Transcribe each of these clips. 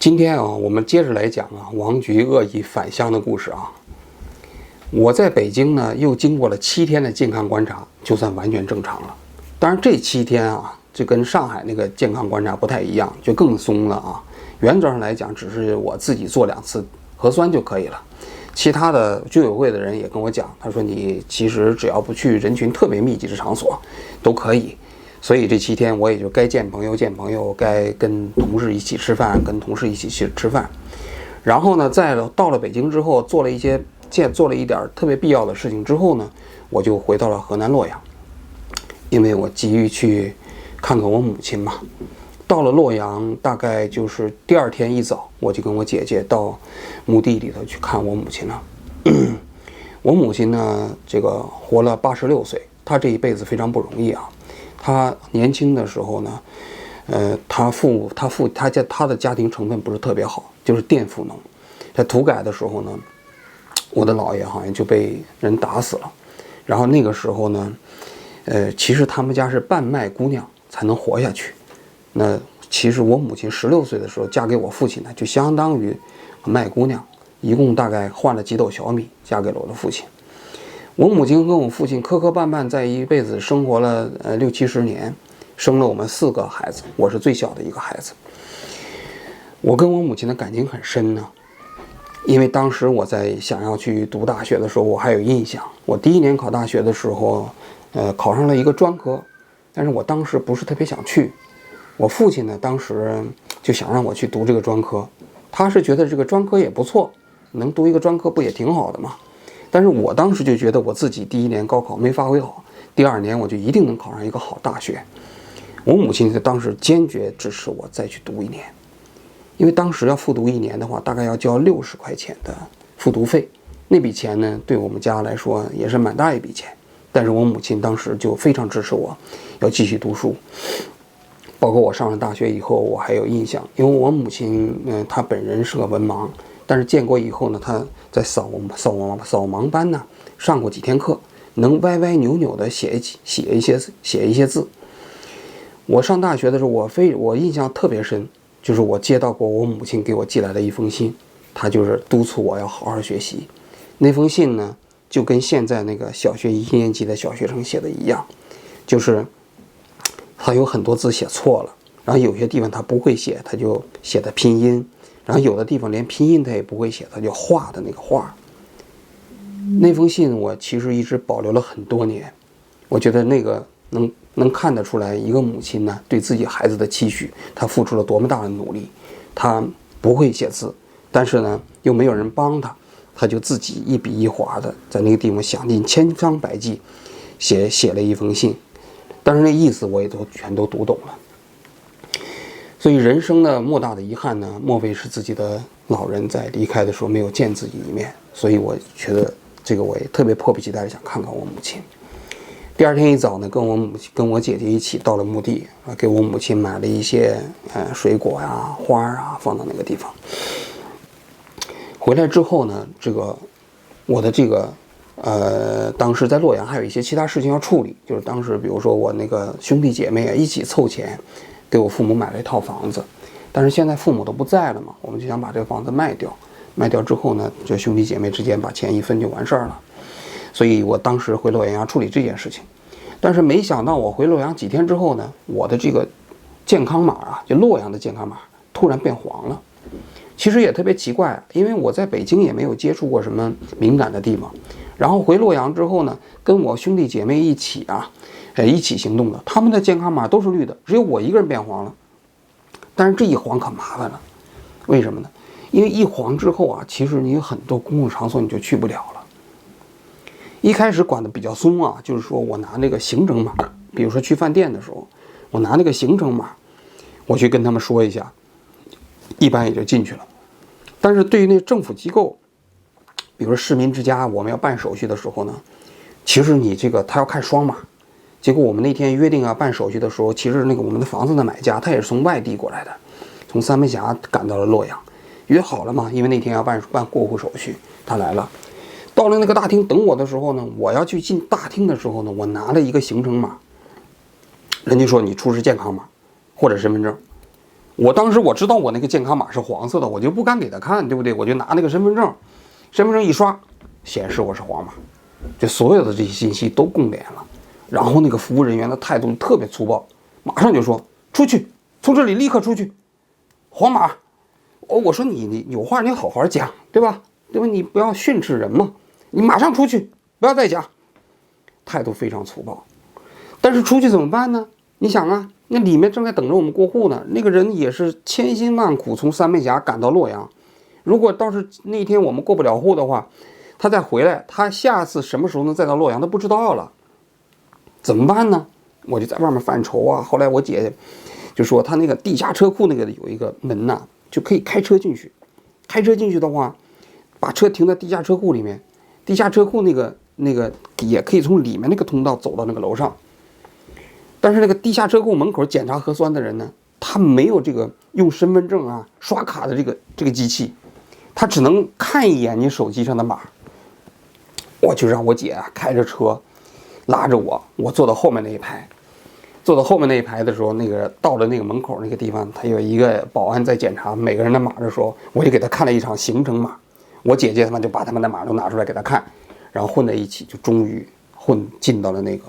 今天啊，我们接着来讲啊，王菊恶意返乡的故事啊。我在北京呢，又经过了七天的健康观察，就算完全正常了。当然，这七天啊，就跟上海那个健康观察不太一样，就更松了啊。原则上来讲，只是我自己做两次核酸就可以了。其他的居委会的人也跟我讲，他说你其实只要不去人群特别密集的场所，都可以。所以这七天我也就该见朋友见朋友，该跟同事一起吃饭跟同事一起去吃饭。然后呢，在到了北京之后，做了一些见做了一点特别必要的事情之后呢，我就回到了河南洛阳，因为我急于去看看我母亲嘛。到了洛阳，大概就是第二天一早，我就跟我姐姐到墓地里头去看我母亲了。我母亲呢，这个活了八十六岁，她这一辈子非常不容易啊。他年轻的时候呢，呃，他父母，他父，他家，他的家庭成分不是特别好，就是佃妇农。在土改的时候呢，我的姥爷好像就被人打死了。然后那个时候呢，呃，其实他们家是半卖姑娘才能活下去。那其实我母亲十六岁的时候嫁给我父亲呢，就相当于卖姑娘，一共大概换了几斗小米，嫁给了我的父亲。我母亲跟我父亲磕磕绊绊，在一辈子生活了呃六七十年，生了我们四个孩子，我是最小的一个孩子。我跟我母亲的感情很深呢，因为当时我在想要去读大学的时候，我还有印象。我第一年考大学的时候，呃，考上了一个专科，但是我当时不是特别想去。我父亲呢，当时就想让我去读这个专科，他是觉得这个专科也不错，能读一个专科不也挺好的吗？但是我当时就觉得我自己第一年高考没发挥好，第二年我就一定能考上一个好大学。我母亲在当时坚决支持我再去读一年，因为当时要复读一年的话，大概要交六十块钱的复读费，那笔钱呢，对我们家来说也是蛮大一笔钱。但是我母亲当时就非常支持我，要继续读书。包括我上了大学以后，我还有印象，因为我母亲，嗯，她本人是个文盲，但是建国以后呢，她在扫扫盲扫盲班呢上过几天课，能歪歪扭扭的写一写一些写一些字。我上大学的时候，我非我印象特别深，就是我接到过我母亲给我寄来的一封信，她就是督促我要好好学习。那封信呢，就跟现在那个小学一年级的小学生写的一样，就是。他有很多字写错了，然后有些地方他不会写，他就写的拼音，然后有的地方连拼音他也不会写，他就画的那个画。那封信我其实一直保留了很多年，我觉得那个能能看得出来一个母亲呢对自己孩子的期许，她付出了多么大的努力。她不会写字，但是呢又没有人帮她，她就自己一笔一划的在那个地方想尽千方百计，写写了一封信。但是那意思我也都全都读懂了，所以人生的莫大的遗憾呢，莫非是自己的老人在离开的时候没有见自己一面？所以我觉得这个我也特别迫不及待的想看看我母亲。第二天一早呢，跟我母亲跟我姐姐一起到了墓地啊，给我母亲买了一些呃水果呀、花啊，放到那个地方。回来之后呢，这个我的这个。呃，当时在洛阳还有一些其他事情要处理，就是当时比如说我那个兄弟姐妹啊一起凑钱，给我父母买了一套房子，但是现在父母都不在了嘛，我们就想把这个房子卖掉，卖掉之后呢，就兄弟姐妹之间把钱一分就完事儿了，所以我当时回洛阳要处理这件事情，但是没想到我回洛阳几天之后呢，我的这个健康码啊，就洛阳的健康码突然变黄了。其实也特别奇怪，因为我在北京也没有接触过什么敏感的地方，然后回洛阳之后呢，跟我兄弟姐妹一起啊，呃，一起行动的，他们的健康码都是绿的，只有我一个人变黄了。但是这一黄可麻烦了，为什么呢？因为一黄之后啊，其实你有很多公共场所你就去不了了。一开始管的比较松啊，就是说我拿那个行程码，比如说去饭店的时候，我拿那个行程码，我去跟他们说一下，一般也就进去了。但是对于那政府机构，比如说市民之家，我们要办手续的时候呢，其实你这个他要看双码。结果我们那天约定啊办手续的时候，其实那个我们的房子的买家他也是从外地过来的，从三门峡赶到了洛阳，约好了嘛，因为那天要办办过户手续，他来了，到了那个大厅等我的时候呢，我要去进大厅的时候呢，我拿了一个行程码，人家说你出示健康码或者身份证，我当时我知道我那个健康码是黄色的，我就不敢给他看，对不对？我就拿那个身份证，身份证一刷，显示我是黄码，就所有的这些信息都共联了。然后那个服务人员的态度特别粗暴，马上就说出去，从这里立刻出去，皇马。哦，我说你你有话你好好讲，对吧？对吧？你不要训斥人嘛，你马上出去，不要再讲。态度非常粗暴，但是出去怎么办呢？你想啊，那里面正在等着我们过户呢，那个人也是千辛万苦从三门峡赶到洛阳。如果倒是那天我们过不了户的话，他再回来，他下次什么时候能再到洛阳都不知道了。怎么办呢？我就在外面犯愁啊。后来我姐就说，她那个地下车库那个有一个门呐，就可以开车进去。开车进去的话，把车停在地下车库里面，地下车库那个。那个也可以从里面那个通道走到那个楼上，但是那个地下车库门口检查核酸的人呢，他没有这个用身份证啊刷卡的这个这个机器，他只能看一眼你手机上的码。我就让我姐啊开着车，拉着我，我坐到后面那一排，坐到后面那一排的时候，那个到了那个门口那个地方，他有一个保安在检查每个人的码的时候，我就给他看了一场行程码，我姐姐他们就把他们的码都拿出来给他看。然后混在一起，就终于混进到了那个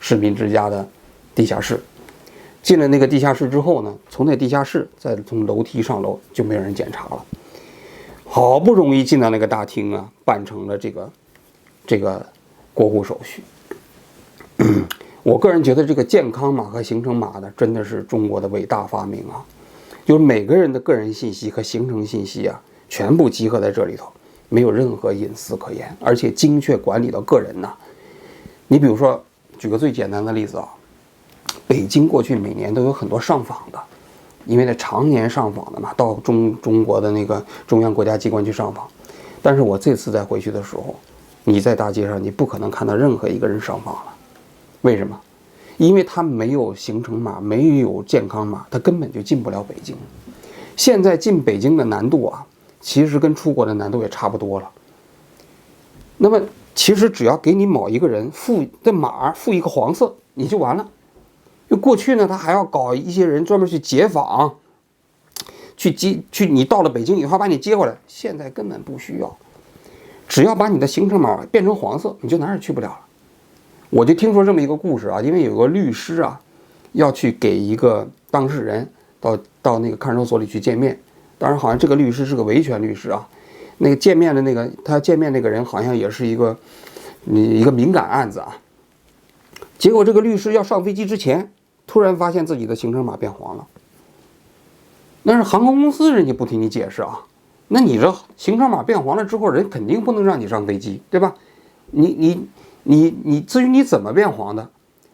市民之家的地下室。进了那个地下室之后呢，从那地下室再从楼梯上楼，就没有人检查了。好不容易进到那个大厅啊，办成了这个这个过户手续。我个人觉得这个健康码和行程码呢，真的是中国的伟大发明啊！就是每个人的个人信息和行程信息啊，全部集合在这里头。没有任何隐私可言，而且精确管理到个人呐。你比如说，举个最简单的例子啊，北京过去每年都有很多上访的，因为那常年上访的嘛，到中中国的那个中央国家机关去上访。但是我这次再回去的时候，你在大街上你不可能看到任何一个人上访了。为什么？因为他没有行程码，没有健康码，他根本就进不了北京。现在进北京的难度啊！其实跟出国的难度也差不多了。那么，其实只要给你某一个人付的码付一个黄色，你就完了。就过去呢，他还要搞一些人专门去接访，去接去。你到了北京以后把你接回来，现在根本不需要，只要把你的行程码变成黄色，你就哪儿也去不了了。我就听说这么一个故事啊，因为有个律师啊，要去给一个当事人到到那个看守所里去见面。当然，好像这个律师是个维权律师啊。那个见面的那个他见面那个人，好像也是一个你一个敏感案子啊。结果这个律师要上飞机之前，突然发现自己的行程码变黄了。那是航空公司人家不听你解释啊。那你这行程码变黄了之后，人肯定不能让你上飞机，对吧？你你你你，至于你怎么变黄的，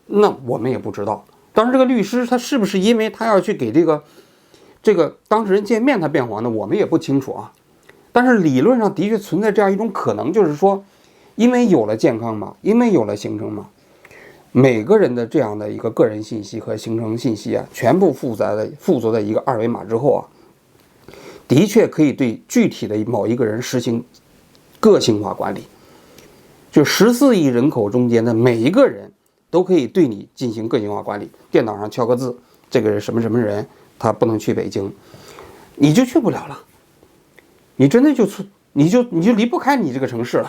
那我们也不知道。当然，这个律师他是不是因为他要去给这个？这个当事人见面他变黄的，我们也不清楚啊。但是理论上的确存在这样一种可能，就是说，因为有了健康码，因为有了行程码，每个人的这样的一个个人信息和行程信息啊，全部附在了附着在一个二维码之后啊，的确可以对具体的某一个人实行个性化管理。就十四亿人口中间的每一个人都可以对你进行个性化管理，电脑上敲个字，这个人什么什么人。他不能去北京，你就去不了了。你真的就出，你就你就离不开你这个城市了。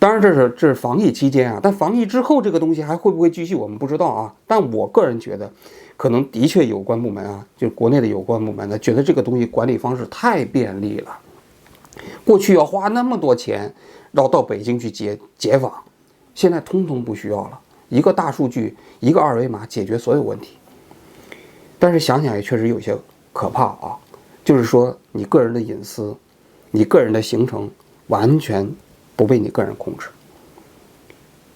当然，这是这是防疫期间啊，但防疫之后这个东西还会不会继续，我们不知道啊。但我个人觉得，可能的确有关部门啊，就国内的有关部门呢，觉得这个东西管理方式太便利了。过去要花那么多钱，要到北京去解解访，现在通通不需要了，一个大数据，一个二维码解决所有问题。但是想想也确实有些可怕啊，就是说你个人的隐私，你个人的行程完全不被你个人控制，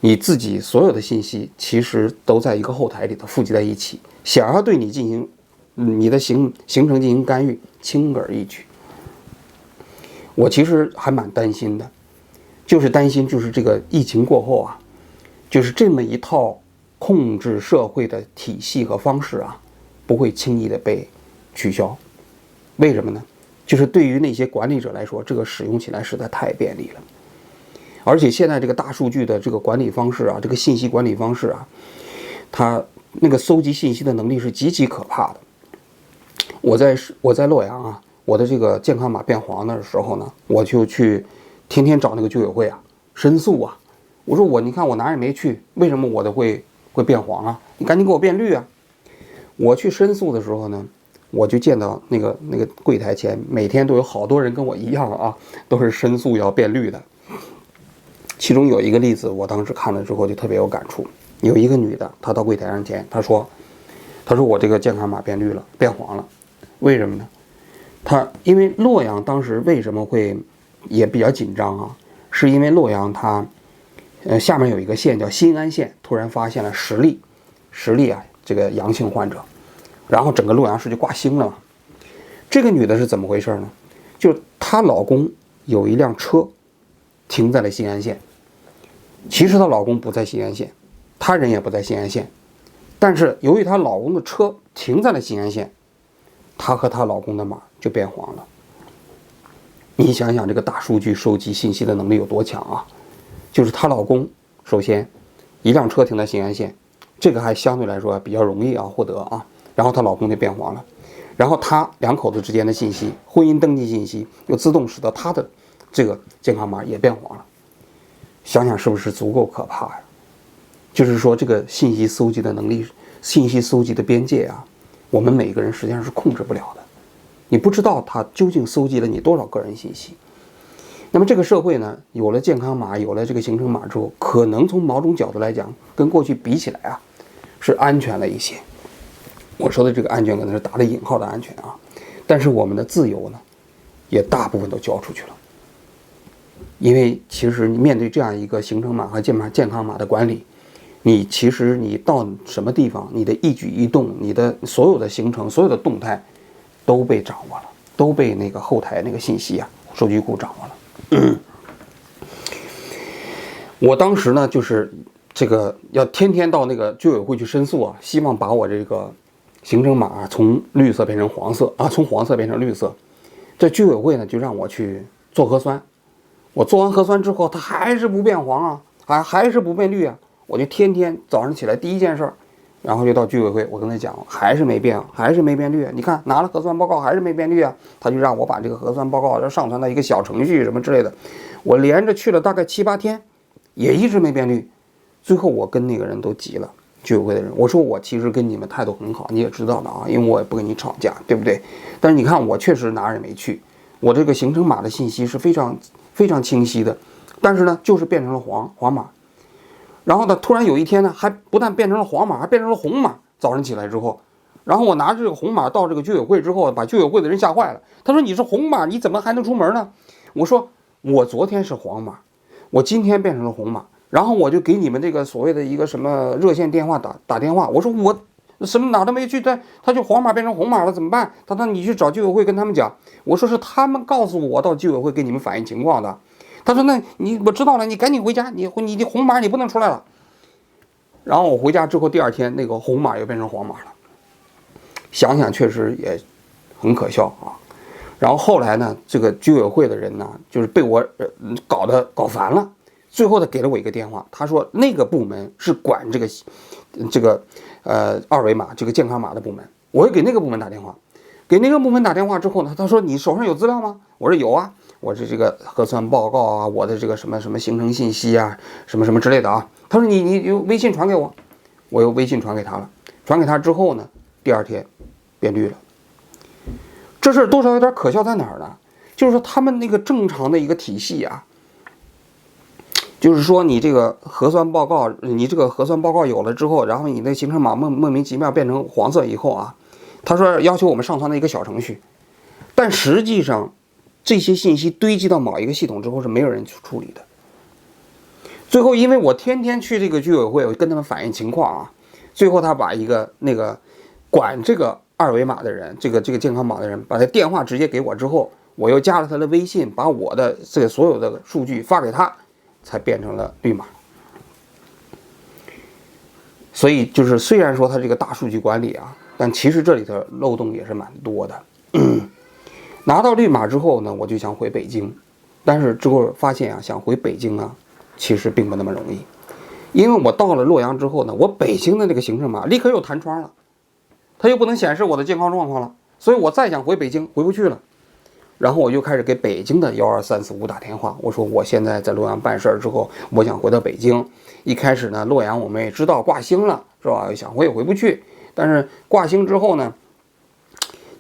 你自己所有的信息其实都在一个后台里头附集在一起，想要对你进行你的行行程进行干预，轻而易举。我其实还蛮担心的，就是担心就是这个疫情过后啊，就是这么一套控制社会的体系和方式啊。不会轻易的被取消，为什么呢？就是对于那些管理者来说，这个使用起来实在太便利了。而且现在这个大数据的这个管理方式啊，这个信息管理方式啊，它那个搜集信息的能力是极其可怕的。我在我在洛阳啊，我的这个健康码变黄的时候呢，我就去天天找那个居委会啊申诉啊。我说我你看我哪也没去，为什么我的会会变黄啊？你赶紧给我变绿啊！我去申诉的时候呢，我就见到那个那个柜台前每天都有好多人跟我一样啊，都是申诉要变绿的。其中有一个例子，我当时看了之后就特别有感触。有一个女的，她到柜台上前，她说：“她说我这个健康码变绿了，变黄了。”为什么呢？她因为洛阳当时为什么会也比较紧张啊？是因为洛阳它，呃，下面有一个县叫新安县，突然发现了十例，十例啊这个阳性患者，然后整个洛阳市就挂星了嘛。这个女的是怎么回事呢？就她老公有一辆车停在了新安县，其实她老公不在新安县，她人也不在新安县，但是由于她老公的车停在了新安县。她和她老公的码就变黄了。你想想，这个大数据收集信息的能力有多强啊？就是她老公，首先，一辆车停在新安县，这个还相对来说比较容易啊获得啊。然后她老公就变黄了，然后她两口子之间的信息，婚姻登记信息又自动使得她的这个健康码也变黄了。想想是不是足够可怕呀？就是说，这个信息搜集的能力，信息搜集的边界啊。我们每个人实际上是控制不了的，你不知道他究竟搜集了你多少个人信息。那么这个社会呢，有了健康码，有了这个行程码之后，可能从某种角度来讲，跟过去比起来啊，是安全了一些。我说的这个安全可能是打了引号的安全啊，但是我们的自由呢，也大部分都交出去了。因为其实你面对这样一个行程码和健码健康码的管理。你其实你到什么地方，你的一举一动，你的所有的行程、所有的动态，都被掌握了，都被那个后台那个信息啊，数据库掌握了。我当时呢，就是这个要天天到那个居委会去申诉啊，希望把我这个行程码从绿色变成黄色啊，从黄色变成绿色。这居委会呢，就让我去做核酸。我做完核酸之后，它还是不变黄啊，还还是不变绿啊。我就天天早上起来第一件事儿，然后就到居委会，我跟他讲，还是没变，还是没变绿。你看拿了核酸报告还是没变绿啊？他就让我把这个核酸报告要上传到一个小程序什么之类的。我连着去了大概七八天，也一直没变绿。最后我跟那个人都急了，居委会的人，我说我其实跟你们态度很好，你也知道的啊，因为我也不跟你吵架，对不对？但是你看我确实哪儿也没去，我这个行程码的信息是非常非常清晰的，但是呢，就是变成了黄黄码。然后呢，突然有一天呢，还不但变成了黄码，还变成了红码。早上起来之后，然后我拿着这个红码到这个居委会之后，把居委会的人吓坏了。他说：“你是红码，你怎么还能出门呢？”我说：“我昨天是黄码，我今天变成了红码。”然后我就给你们这个所谓的一个什么热线电话打打电话，我说我什么哪都没去，他他就黄码变成红码了，怎么办？他说：“你去找居委会跟他们讲。”我说：“是他们告诉我到居委会给你们反映情况的。”他说：“那你我知道了，你赶紧回家，你你的红码你不能出来了。”然后我回家之后，第二天那个红码又变成黄码了。想想确实也很可笑啊。然后后来呢，这个居委会的人呢，就是被我搞得搞烦了。最后他给了我一个电话，他说那个部门是管这个这个呃二维码这个健康码的部门。我又给那个部门打电话，给那个部门打电话之后呢，他说你手上有资料吗？我说有啊。我这这个核酸报告啊，我的这个什么什么行程信息啊，什么什么之类的啊。他说你你用微信传给我，我用微信传给他了。传给他之后呢，第二天变绿了。这事儿多少有点可笑在哪儿呢？就是说他们那个正常的一个体系啊，就是说你这个核酸报告，你这个核酸报告有了之后，然后你那行程码莫莫名其妙变成黄色以后啊，他说要求我们上传的一个小程序，但实际上。这些信息堆积到某一个系统之后是没有人去处理的。最后，因为我天天去这个居委会，我跟他们反映情况啊。最后，他把一个那个管这个二维码的人，这个这个健康码的人，把他电话直接给我之后，我又加了他的微信，把我的这个所有的数据发给他，才变成了绿码。所以，就是虽然说他这个大数据管理啊，但其实这里头漏洞也是蛮多的。拿到绿码之后呢，我就想回北京，但是之后发现啊，想回北京啊，其实并不那么容易，因为我到了洛阳之后呢，我北京的那个行程码立刻又弹窗了，它又不能显示我的健康状况了，所以我再想回北京回不去了。然后我就开始给北京的幺二三四五打电话，我说我现在在洛阳办事儿之后，我想回到北京。一开始呢，洛阳我们也知道挂星了，是吧？想回也回不去。但是挂星之后呢，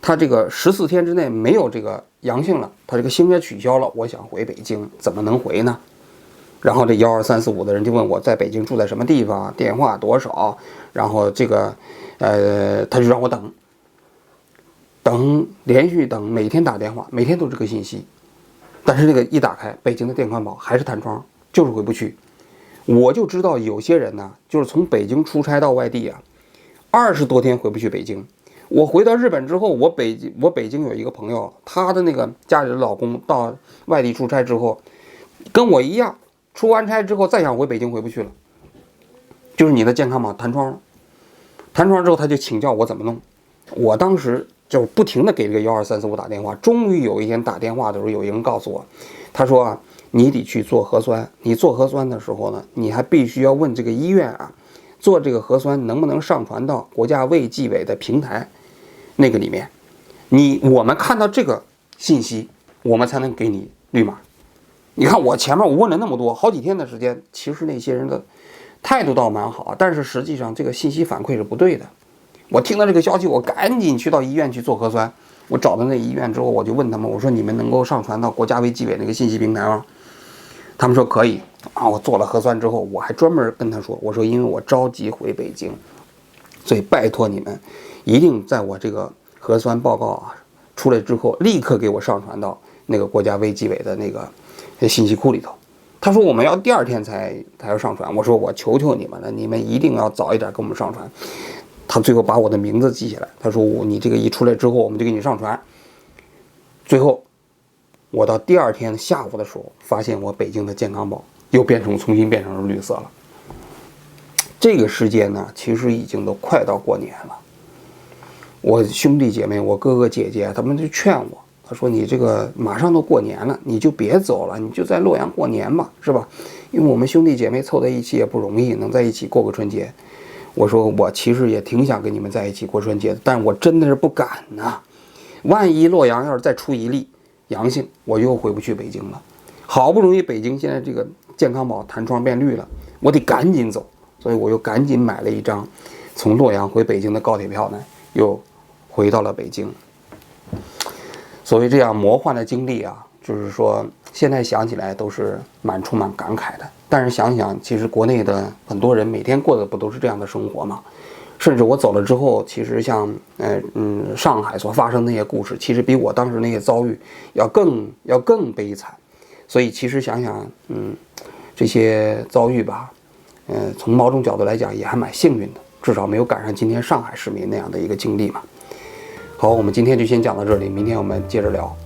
他这个十四天之内没有这个阳性了，他这个星也取消了。我想回北京，怎么能回呢？然后这幺二三四五的人就问我在北京住在什么地方，电话多少？然后这个，呃，他就让我等。等连续等，每天打电话，每天都这个信息，但是这个一打开，北京的电宽宝还是弹窗，就是回不去。我就知道有些人呢，就是从北京出差到外地啊，二十多天回不去北京。我回到日本之后，我北京我北京有一个朋友，他的那个家里的老公到外地出差之后，跟我一样，出完差之后再想回北京回不去了，就是你的健康码弹窗，弹窗之后他就请教我怎么弄，我当时。就不停的给这个幺二三四五打电话，终于有一天打电话的时候，有一个人告诉我，他说啊，你得去做核酸。你做核酸的时候呢，你还必须要问这个医院啊，做这个核酸能不能上传到国家卫计委的平台那个里面。你我们看到这个信息，我们才能给你绿码。你看我前面我问了那么多，好几天的时间，其实那些人的态度倒蛮好，但是实际上这个信息反馈是不对的。我听到这个消息，我赶紧去到医院去做核酸。我找到那医院之后，我就问他们，我说：“你们能够上传到国家卫计委那个信息平台吗？”他们说可以。啊，我做了核酸之后，我还专门跟他说：“我说因为我着急回北京，所以拜托你们，一定在我这个核酸报告啊出来之后，立刻给我上传到那个国家卫计委的那个信息库里头。”他说：“我们要第二天才才要上传。”我说：“我求求你们了，你们一定要早一点给我们上传。”他最后把我的名字记下来，他说：“我你这个一出来之后，我们就给你上传。”最后，我到第二天下午的时候，发现我北京的健康宝又变成重新变成了绿色了。这个时间呢，其实已经都快到过年了。我兄弟姐妹、我哥哥姐姐他们就劝我，他说：“你这个马上都过年了，你就别走了，你就在洛阳过年吧，是吧？因为我们兄弟姐妹凑在一起也不容易，能在一起过个春节。”我说我其实也挺想跟你们在一起过春节的，但我真的是不敢呐。万一洛阳要是再出一例阳性，我又回不去北京了。好不容易北京现在这个健康宝弹窗变绿了，我得赶紧走，所以我又赶紧买了一张从洛阳回北京的高铁票呢，又回到了北京。所谓这样魔幻的经历啊，就是说现在想起来都是蛮充满感慨的。但是想想，其实国内的很多人每天过的不都是这样的生活吗？甚至我走了之后，其实像，呃，嗯，上海所发生那些故事，其实比我当时那些遭遇要更要更悲惨。所以其实想想，嗯，这些遭遇吧，嗯，从某种角度来讲也还蛮幸运的，至少没有赶上今天上海市民那样的一个经历嘛。好，我们今天就先讲到这里，明天我们接着聊。